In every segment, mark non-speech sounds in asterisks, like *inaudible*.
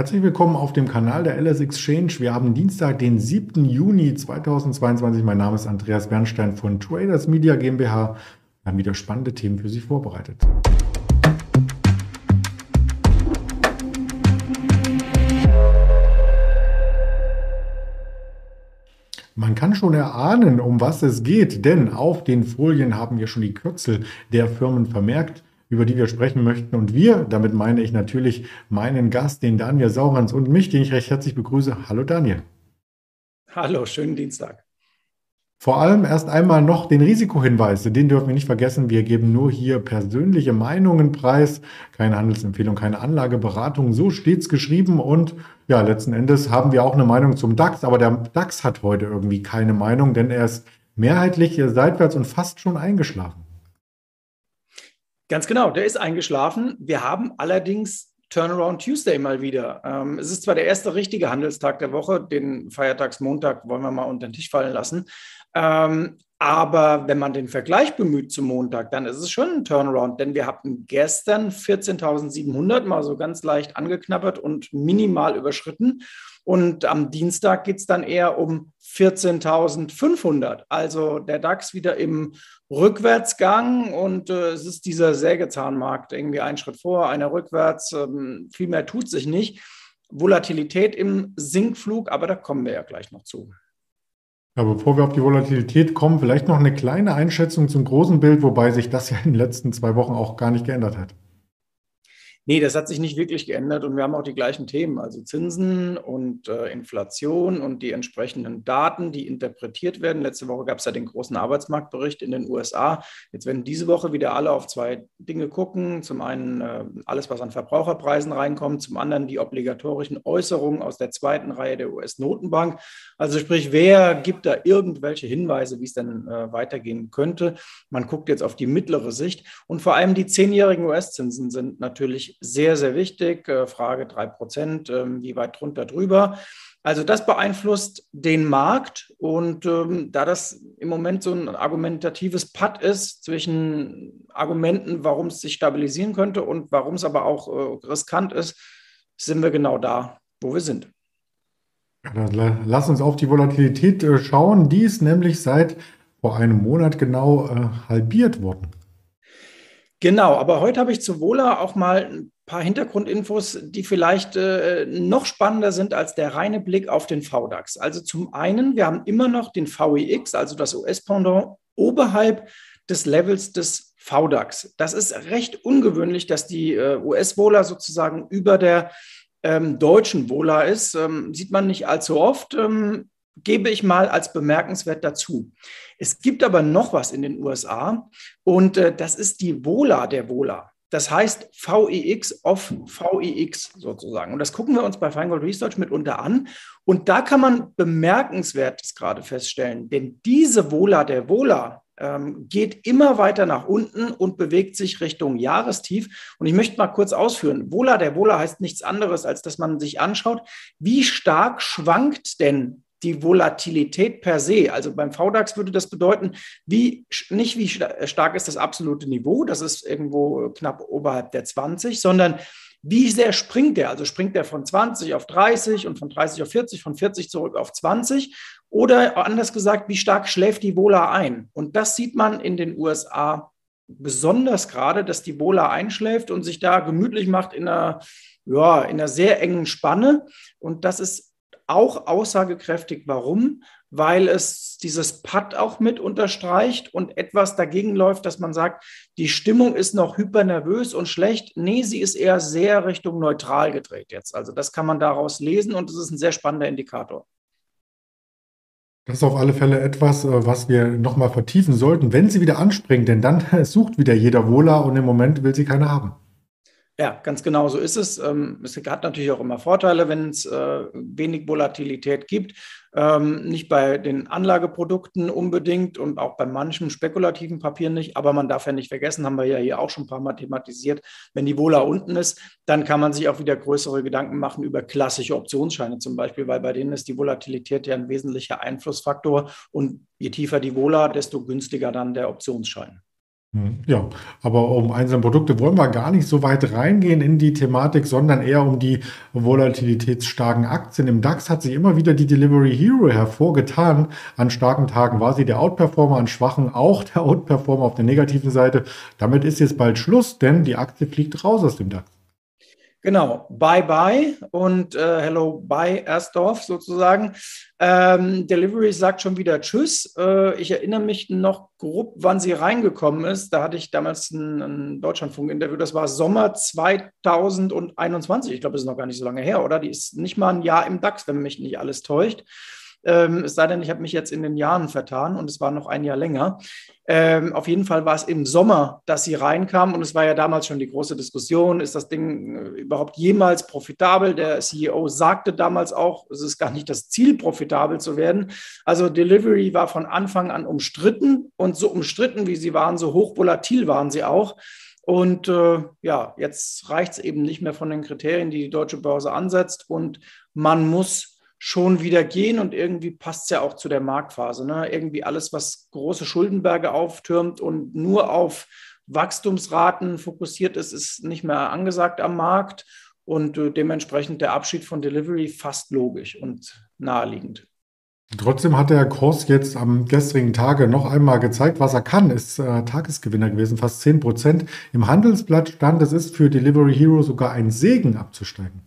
Herzlich willkommen auf dem Kanal der LS Exchange. Wir haben Dienstag, den 7. Juni 2022. Mein Name ist Andreas Bernstein von Traders Media GmbH. Wir haben wieder spannende Themen für Sie vorbereitet. Man kann schon erahnen, um was es geht, denn auf den Folien haben wir schon die Kürzel der Firmen vermerkt über die wir sprechen möchten. Und wir, damit meine ich natürlich meinen Gast, den Daniel Saurans und mich, den ich recht herzlich begrüße. Hallo Daniel. Hallo, schönen Dienstag. Vor allem erst einmal noch den Risikohinweis, den dürfen wir nicht vergessen. Wir geben nur hier persönliche Meinungen preis, keine Handelsempfehlung, keine Anlageberatung. So steht's geschrieben und ja, letzten Endes haben wir auch eine Meinung zum DAX, aber der DAX hat heute irgendwie keine Meinung, denn er ist mehrheitlich seitwärts und fast schon eingeschlafen. Ganz genau, der ist eingeschlafen. Wir haben allerdings Turnaround Tuesday mal wieder. Ähm, es ist zwar der erste richtige Handelstag der Woche, den Feiertagsmontag wollen wir mal unter den Tisch fallen lassen. Ähm, aber wenn man den Vergleich bemüht zum Montag, dann ist es schon ein Turnaround, denn wir hatten gestern 14.700 mal so ganz leicht angeknabbert und minimal überschritten. Und am Dienstag geht es dann eher um 14.500. Also der DAX wieder im Rückwärtsgang und äh, es ist dieser Sägezahnmarkt irgendwie ein Schritt vor, einer rückwärts. Ähm, viel mehr tut sich nicht. Volatilität im Sinkflug, aber da kommen wir ja gleich noch zu. Ja, bevor wir auf die Volatilität kommen, vielleicht noch eine kleine Einschätzung zum großen Bild, wobei sich das ja in den letzten zwei Wochen auch gar nicht geändert hat. Nee, das hat sich nicht wirklich geändert und wir haben auch die gleichen Themen, also Zinsen und äh, Inflation und die entsprechenden Daten, die interpretiert werden. Letzte Woche gab es ja den großen Arbeitsmarktbericht in den USA. Jetzt werden diese Woche wieder alle auf zwei Dinge gucken. Zum einen äh, alles, was an Verbraucherpreisen reinkommt, zum anderen die obligatorischen Äußerungen aus der zweiten Reihe der US-Notenbank. Also sprich, wer gibt da irgendwelche Hinweise, wie es denn äh, weitergehen könnte? Man guckt jetzt auf die mittlere Sicht und vor allem die zehnjährigen US-Zinsen sind natürlich sehr, sehr wichtig. Äh, Frage 3 Prozent, ähm, wie weit drunter drüber. Also das beeinflusst den Markt und ähm, da das im Moment so ein argumentatives Patt ist zwischen Argumenten, warum es sich stabilisieren könnte und warum es aber auch äh, riskant ist, sind wir genau da, wo wir sind. Lass uns auf die Volatilität äh, schauen. Die ist nämlich seit vor einem Monat genau äh, halbiert worden. Genau, aber heute habe ich zu Wohler auch mal ein paar Hintergrundinfos, die vielleicht äh, noch spannender sind als der reine Blick auf den VDAX. Also zum einen, wir haben immer noch den VIX, also das US-Pendant, oberhalb des Levels des VDAX. Das ist recht ungewöhnlich, dass die äh, US-Wohler sozusagen über der ähm, deutschen Wohler ist. Ähm, sieht man nicht allzu oft. Ähm, gebe ich mal als bemerkenswert dazu. Es gibt aber noch was in den USA und äh, das ist die Vola der Vola. Das heißt VEX auf VEX sozusagen. Und das gucken wir uns bei Feingold Research mitunter an. Und da kann man Bemerkenswertes gerade feststellen. Denn diese Vola der Vola ähm, geht immer weiter nach unten und bewegt sich Richtung Jahrestief. Und ich möchte mal kurz ausführen. Vola der Vola heißt nichts anderes, als dass man sich anschaut, wie stark schwankt denn die Volatilität per se. Also beim VDAX würde das bedeuten, wie, nicht wie stark ist das absolute Niveau, das ist irgendwo knapp oberhalb der 20, sondern wie sehr springt der? Also springt der von 20 auf 30 und von 30 auf 40, von 40 zurück auf 20? Oder anders gesagt, wie stark schläft die Vola ein? Und das sieht man in den USA besonders gerade, dass die Vola einschläft und sich da gemütlich macht in einer, ja, in einer sehr engen Spanne. Und das ist auch aussagekräftig. Warum? Weil es dieses Pad auch mit unterstreicht und etwas dagegen läuft, dass man sagt, die Stimmung ist noch hypernervös und schlecht. Nee, sie ist eher sehr Richtung neutral gedreht jetzt. Also das kann man daraus lesen und es ist ein sehr spannender Indikator. Das ist auf alle Fälle etwas, äh, was wir nochmal vertiefen sollten, wenn sie wieder anspringt, denn dann *laughs* sucht wieder jeder Wohler und im Moment will sie keine haben. Ja, ganz genau so ist es. Ähm, es hat natürlich auch immer Vorteile, wenn es äh, wenig Volatilität gibt. Ähm, nicht bei den Anlageprodukten unbedingt und auch bei manchen spekulativen Papieren nicht. Aber man darf ja nicht vergessen, haben wir ja hier auch schon ein paar Mal thematisiert, wenn die Vola unten ist, dann kann man sich auch wieder größere Gedanken machen über klassische Optionsscheine zum Beispiel, weil bei denen ist die Volatilität ja ein wesentlicher Einflussfaktor. Und je tiefer die Vola, desto günstiger dann der Optionsschein. Hm, ja, aber um einzelne Produkte wollen wir gar nicht so weit reingehen in die Thematik, sondern eher um die volatilitätsstarken Aktien. Im DAX hat sich immer wieder die Delivery Hero hervorgetan. An starken Tagen war sie der Outperformer, an schwachen auch der Outperformer auf der negativen Seite. Damit ist jetzt bald Schluss, denn die Aktie fliegt raus aus dem DAX. Genau, bye bye und äh, hello bye Ersdorf sozusagen. Ähm, Delivery sagt schon wieder Tschüss. Äh, ich erinnere mich noch grob, wann sie reingekommen ist. Da hatte ich damals ein, ein Deutschlandfunk-Interview. Das war Sommer 2021. Ich glaube, das ist noch gar nicht so lange her, oder? Die ist nicht mal ein Jahr im DAX, wenn mich nicht alles täuscht. Ähm, es sei denn, ich habe mich jetzt in den Jahren vertan und es war noch ein Jahr länger. Ähm, auf jeden Fall war es im Sommer, dass sie reinkam und es war ja damals schon die große Diskussion, ist das Ding äh, überhaupt jemals profitabel? Der CEO sagte damals auch, es ist gar nicht das Ziel, profitabel zu werden. Also Delivery war von Anfang an umstritten und so umstritten, wie sie waren, so hochvolatil waren sie auch. Und äh, ja, jetzt reicht es eben nicht mehr von den Kriterien, die die deutsche Börse ansetzt und man muss schon wieder gehen und irgendwie passt es ja auch zu der Marktphase. Ne? Irgendwie alles, was große Schuldenberge auftürmt und nur auf Wachstumsraten fokussiert ist, ist nicht mehr angesagt am Markt und äh, dementsprechend der Abschied von Delivery fast logisch und naheliegend. Trotzdem hat der Kurs jetzt am gestrigen Tage noch einmal gezeigt, was er kann. Ist äh, Tagesgewinner gewesen, fast 10 Prozent. Im Handelsblatt stand, es ist für Delivery Hero sogar ein Segen abzusteigen.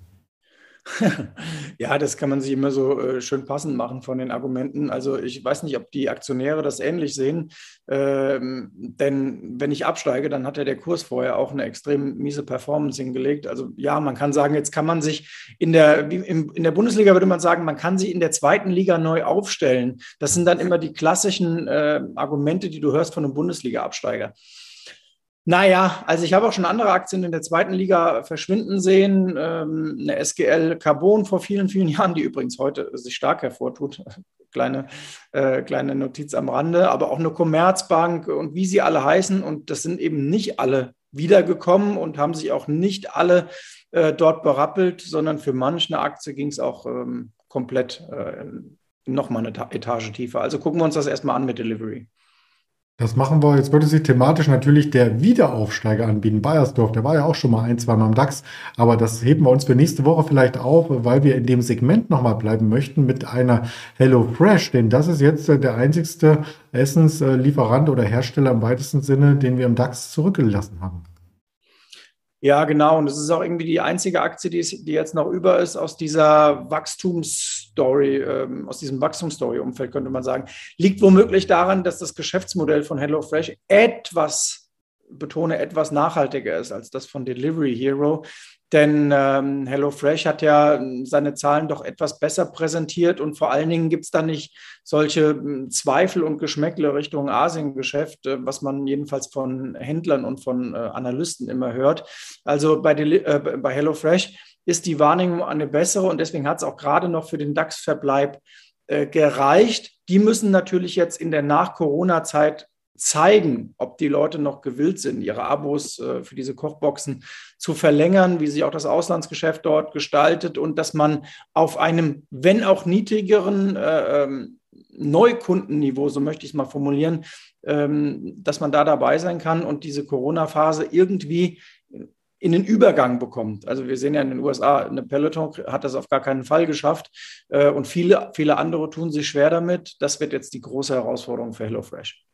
*laughs* ja, das kann man sich immer so äh, schön passend machen von den Argumenten. Also ich weiß nicht, ob die Aktionäre das ähnlich sehen, ähm, denn wenn ich absteige, dann hat ja der Kurs vorher auch eine extrem miese Performance hingelegt. Also ja, man kann sagen, jetzt kann man sich in der, in, in der Bundesliga würde man sagen, man kann sich in der zweiten Liga neu aufstellen. Das sind dann immer die klassischen äh, Argumente, die du hörst von einem Bundesliga-Absteiger. Naja, also ich habe auch schon andere Aktien in der zweiten Liga verschwinden sehen. Ähm, eine SGL Carbon vor vielen, vielen *laughs* Jahren, die übrigens heute sich stark hervortut. *laughs* Kleine, äh, kleine Notiz am Rande, aber auch eine Commerzbank und wie sie alle heißen. Und das sind eben nicht alle wiedergekommen und haben sich auch nicht alle äh, dort berappelt, sondern für manche Aktie ging es auch ähm, komplett äh, nochmal eine Etage tiefer. Also gucken wir uns das erstmal an mit Delivery. Das machen wir. Jetzt würde sich thematisch natürlich der Wiederaufsteiger anbieten. Bayersdorf, der war ja auch schon mal ein, zwei Mal im DAX. Aber das heben wir uns für nächste Woche vielleicht auf, weil wir in dem Segment nochmal bleiben möchten mit einer Hello Fresh. Denn das ist jetzt der einzigste Essenslieferant oder Hersteller im weitesten Sinne, den wir im DAX zurückgelassen haben. Ja, genau. Und das ist auch irgendwie die einzige Aktie, die, ist, die jetzt noch über ist aus dieser Wachstumsstory, ähm, aus diesem Wachstumsstory-Umfeld, könnte man sagen. Liegt womöglich daran, dass das Geschäftsmodell von HelloFresh etwas, betone, etwas nachhaltiger ist als das von Delivery Hero. Denn ähm, HelloFresh hat ja ähm, seine Zahlen doch etwas besser präsentiert und vor allen Dingen gibt es da nicht solche ähm, Zweifel und Geschmäckle Richtung Asiengeschäft, äh, was man jedenfalls von Händlern und von äh, Analysten immer hört. Also bei, äh, bei HelloFresh ist die Wahrnehmung eine bessere und deswegen hat es auch gerade noch für den DAX-Verbleib äh, gereicht. Die müssen natürlich jetzt in der Nach-Corona-Zeit zeigen, ob die Leute noch gewillt sind, ihre Abos äh, für diese Kochboxen zu verlängern, wie sich auch das Auslandsgeschäft dort gestaltet und dass man auf einem, wenn auch niedrigeren äh, ähm, Neukundenniveau, so möchte ich es mal formulieren, ähm, dass man da dabei sein kann und diese Corona-Phase irgendwie in den Übergang bekommt. Also wir sehen ja in den USA, eine Peloton hat das auf gar keinen Fall geschafft äh, und viele, viele andere tun sich schwer damit. Das wird jetzt die große Herausforderung für HelloFresh.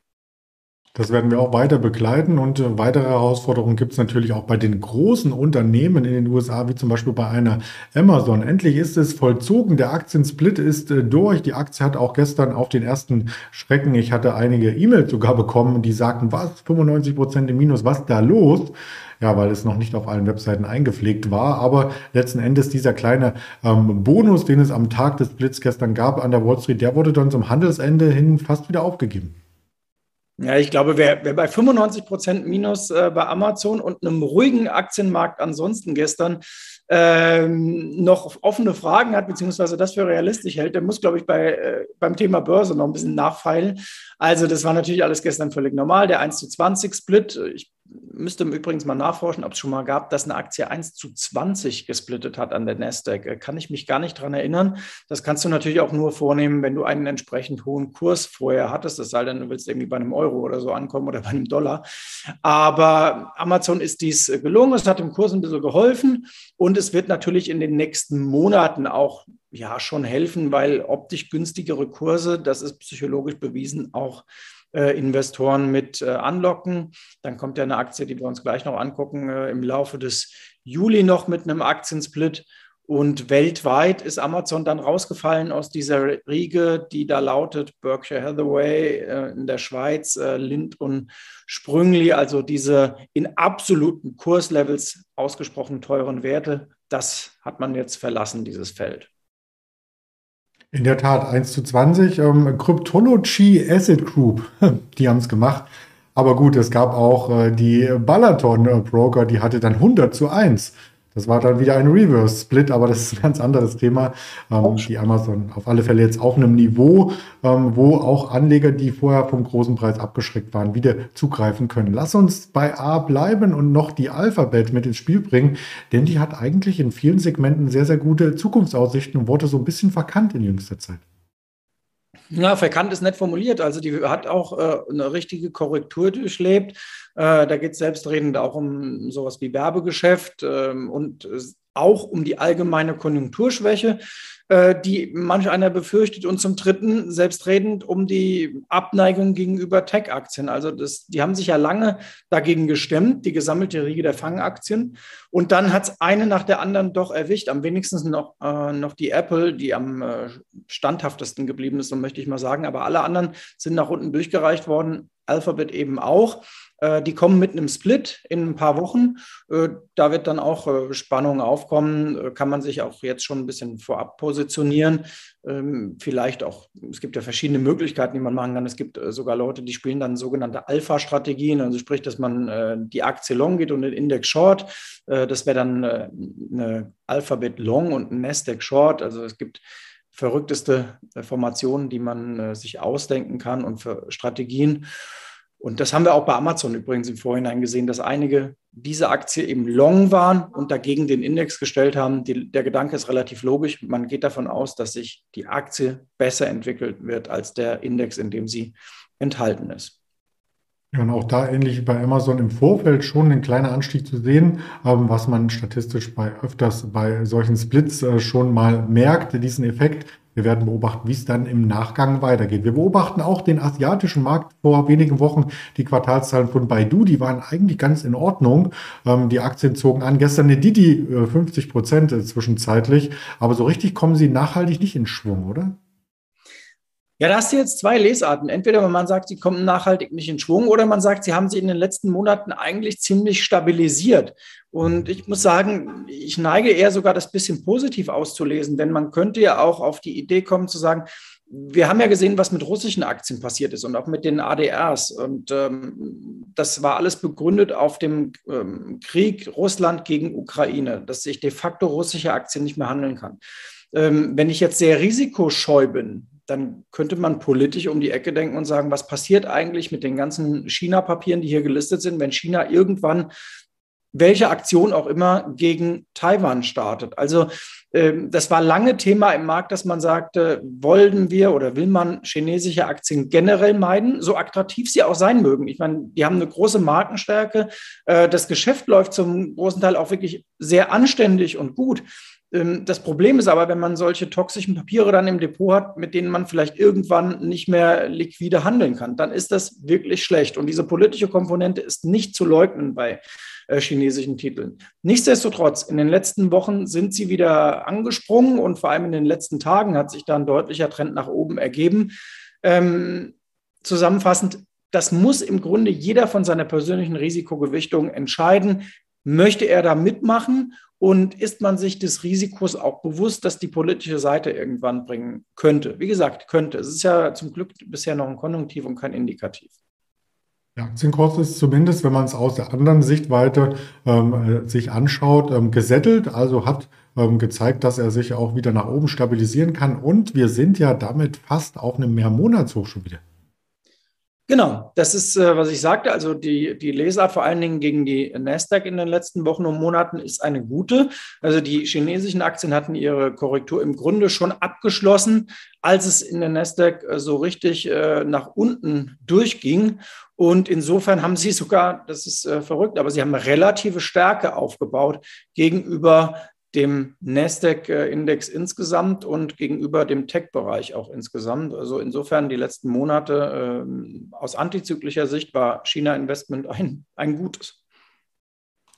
Das werden wir auch weiter begleiten und äh, weitere Herausforderungen gibt es natürlich auch bei den großen Unternehmen in den USA, wie zum Beispiel bei einer Amazon. Endlich ist es vollzogen, der Aktiensplit ist äh, durch. Die Aktie hat auch gestern auf den ersten Schrecken, ich hatte einige E-Mails sogar bekommen, die sagten, was, 95 Prozent im Minus, was da los? Ja, weil es noch nicht auf allen Webseiten eingepflegt war. Aber letzten Endes dieser kleine ähm, Bonus, den es am Tag des Splits gestern gab an der Wall Street, der wurde dann zum Handelsende hin fast wieder aufgegeben. Ja, ich glaube, wer, wer bei 95 Prozent Minus äh, bei Amazon und einem ruhigen Aktienmarkt ansonsten gestern ähm, noch offene Fragen hat, beziehungsweise das für realistisch hält, der muss, glaube ich, bei, äh, beim Thema Börse noch ein bisschen nachfeilen. Also das war natürlich alles gestern völlig normal. Der 1 zu 20 Split, ich müsste übrigens mal nachforschen, ob es schon mal gab, dass eine Aktie 1 zu 20 gesplittet hat an der Nasdaq. Äh, kann ich mich gar nicht daran erinnern. Das kannst du natürlich auch nur vornehmen, wenn du einen entsprechend hohen Kurs vorher hattest. Das sei denn, du willst irgendwie bei einem Euro oder so ankommen oder *laughs* bei einem Dollar. Aber Amazon ist dies gelungen. Es hat dem Kurs ein bisschen geholfen und es wird natürlich in den nächsten Monaten auch ja schon helfen, weil optisch günstigere Kurse, das ist psychologisch bewiesen, auch äh, Investoren mit äh, anlocken. Dann kommt ja eine Aktie, die wir uns gleich noch angucken, äh, im Laufe des Juli noch mit einem Aktiensplit. Und weltweit ist Amazon dann rausgefallen aus dieser Riege, die da lautet Berkshire Hathaway äh, in der Schweiz, äh, Lind und Sprüngli, also diese in absoluten Kurslevels ausgesprochen teuren Werte. Das hat man jetzt verlassen, dieses Feld. In der Tat, 1 zu 20. Ähm, Cryptology Asset Group, *laughs* die haben es gemacht. Aber gut, es gab auch äh, die Balaton Broker, die hatte dann 100 zu 1. Das war dann wieder ein Reverse-Split, aber das ist ein ganz anderes Thema. Ähm, die Amazon auf alle Fälle jetzt auch einem Niveau, ähm, wo auch Anleger, die vorher vom großen Preis abgeschreckt waren, wieder zugreifen können. Lass uns bei A bleiben und noch die Alphabet mit ins Spiel bringen, denn die hat eigentlich in vielen Segmenten sehr, sehr gute Zukunftsaussichten und wurde so ein bisschen verkannt in jüngster Zeit. Ja, verkannt ist nett formuliert. Also die hat auch äh, eine richtige Korrektur durchlebt. Äh, da geht es selbstredend auch um sowas wie Werbegeschäft ähm, und auch um die allgemeine Konjunkturschwäche, äh, die manch einer befürchtet. Und zum Dritten selbstredend um die Abneigung gegenüber Tech-Aktien. Also das, die haben sich ja lange dagegen gestemmt, die gesammelte Riege der Fangaktien. Und dann hat es eine nach der anderen doch erwischt. Am wenigsten noch, äh, noch die Apple, die am äh, standhaftesten geblieben ist, so möchte ich mal sagen. Aber alle anderen sind nach unten durchgereicht worden. Alphabet eben auch. Äh, die kommen mit einem Split in ein paar Wochen. Äh, da wird dann auch äh, Spannung aufkommen. Kann man sich auch jetzt schon ein bisschen vorab positionieren. Ähm, vielleicht auch, es gibt ja verschiedene Möglichkeiten, die man machen kann. Es gibt sogar Leute, die spielen dann sogenannte Alpha-Strategien, also sprich, dass man die Aktie long geht und den Index short. Das wäre dann eine Alphabet long und ein Nasdaq short. Also es gibt verrückteste Formationen, die man sich ausdenken kann und für Strategien. Und das haben wir auch bei Amazon übrigens im Vorhinein gesehen, dass einige diese Aktie eben long waren und dagegen den Index gestellt haben. Die, der Gedanke ist relativ logisch. Man geht davon aus, dass sich die Aktie besser entwickelt wird als der Index, in dem sie enthalten ist. Ja, und auch da ähnlich wie bei Amazon im Vorfeld schon ein kleiner Anstieg zu sehen, ähm, was man statistisch bei öfters bei solchen Splits äh, schon mal merkt, diesen Effekt. Wir werden beobachten, wie es dann im Nachgang weitergeht. Wir beobachten auch den asiatischen Markt vor wenigen Wochen. Die Quartalszahlen von Baidu, die waren eigentlich ganz in Ordnung. Ähm, die Aktien zogen an. Gestern eine Didi 50 äh, Prozent äh, zwischenzeitlich. Aber so richtig kommen sie nachhaltig nicht in Schwung, oder? Ja, da hast du jetzt zwei Lesarten. Entweder man sagt, sie kommen nachhaltig nicht in Schwung oder man sagt, sie haben sich in den letzten Monaten eigentlich ziemlich stabilisiert. Und ich muss sagen, ich neige eher sogar das bisschen positiv auszulesen, denn man könnte ja auch auf die Idee kommen zu sagen, wir haben ja gesehen, was mit russischen Aktien passiert ist und auch mit den ADRs. Und ähm, das war alles begründet auf dem ähm, Krieg Russland gegen Ukraine, dass sich de facto russische Aktien nicht mehr handeln kann. Ähm, wenn ich jetzt sehr risikoscheu bin, dann könnte man politisch um die Ecke denken und sagen, was passiert eigentlich mit den ganzen China-Papieren, die hier gelistet sind, wenn China irgendwann welche Aktion auch immer gegen Taiwan startet. Also das war lange Thema im Markt, dass man sagte, wollen wir oder will man chinesische Aktien generell meiden, so attraktiv sie auch sein mögen. Ich meine, die haben eine große Markenstärke. Äh, das Geschäft läuft zum großen Teil auch wirklich sehr anständig und gut. Ähm, das Problem ist aber, wenn man solche toxischen Papiere dann im Depot hat, mit denen man vielleicht irgendwann nicht mehr liquide handeln kann, dann ist das wirklich schlecht. Und diese politische Komponente ist nicht zu leugnen bei äh, chinesischen Titeln. Nichtsdestotrotz, in den letzten Wochen sind sie wieder angesprungen und vor allem in den letzten Tagen hat sich da ein deutlicher Trend nach oben ergeben. Ähm, zusammenfassend, das muss im Grunde jeder von seiner persönlichen Risikogewichtung entscheiden. Möchte er da mitmachen und ist man sich des Risikos auch bewusst, dass die politische Seite irgendwann bringen könnte? Wie gesagt, könnte. Es ist ja zum Glück bisher noch ein Konjunktiv und kein Indikativ. Der Aktienkurs ist zumindest, wenn man es aus der anderen Sichtweite ähm, äh, sich anschaut, ähm, gesettelt, also hat ähm, gezeigt, dass er sich auch wieder nach oben stabilisieren kann. Und wir sind ja damit fast auf einem Mehrmonatshoch schon wieder. Genau, das ist, äh, was ich sagte. Also die, die Leser vor allen Dingen gegen die Nasdaq in den letzten Wochen und Monaten ist eine gute. Also die chinesischen Aktien hatten ihre Korrektur im Grunde schon abgeschlossen, als es in der Nasdaq äh, so richtig äh, nach unten durchging. Und insofern haben sie sogar, das ist verrückt, aber sie haben relative Stärke aufgebaut gegenüber dem Nasdaq-Index insgesamt und gegenüber dem Tech-Bereich auch insgesamt. Also insofern die letzten Monate äh, aus antizyklischer Sicht war China-Investment ein, ein gutes.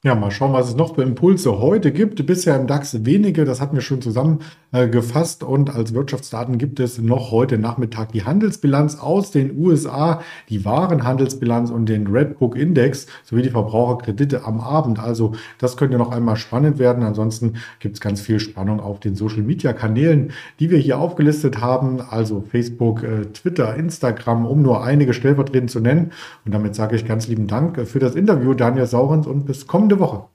Ja, mal schauen, was es noch für Impulse heute gibt. Bisher im DAX wenige, das hatten wir schon zusammengefasst. Und als Wirtschaftsdaten gibt es noch heute Nachmittag die Handelsbilanz aus den USA, die Warenhandelsbilanz und den Redbook Index sowie die Verbraucherkredite am Abend. Also das könnte noch einmal spannend werden. Ansonsten gibt es ganz viel Spannung auf den Social Media Kanälen, die wir hier aufgelistet haben. Also Facebook, äh, Twitter, Instagram, um nur einige stellvertretend zu nennen. Und damit sage ich ganz lieben Dank für das Interview, Daniel Saurens, und bis kommende kommende Woche.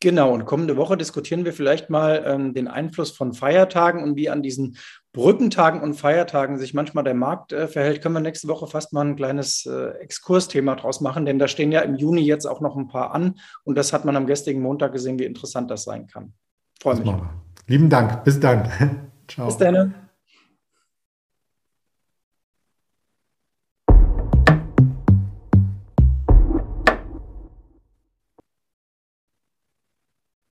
Genau, und kommende Woche diskutieren wir vielleicht mal ähm, den Einfluss von Feiertagen und wie an diesen Brückentagen und Feiertagen sich manchmal der Markt äh, verhält. Können wir nächste Woche fast mal ein kleines äh, Exkursthema draus machen, denn da stehen ja im Juni jetzt auch noch ein paar an und das hat man am gestrigen Montag gesehen, wie interessant das sein kann. Freue mich. Lieben Dank. Bis dann. *laughs* Ciao. Bis dann.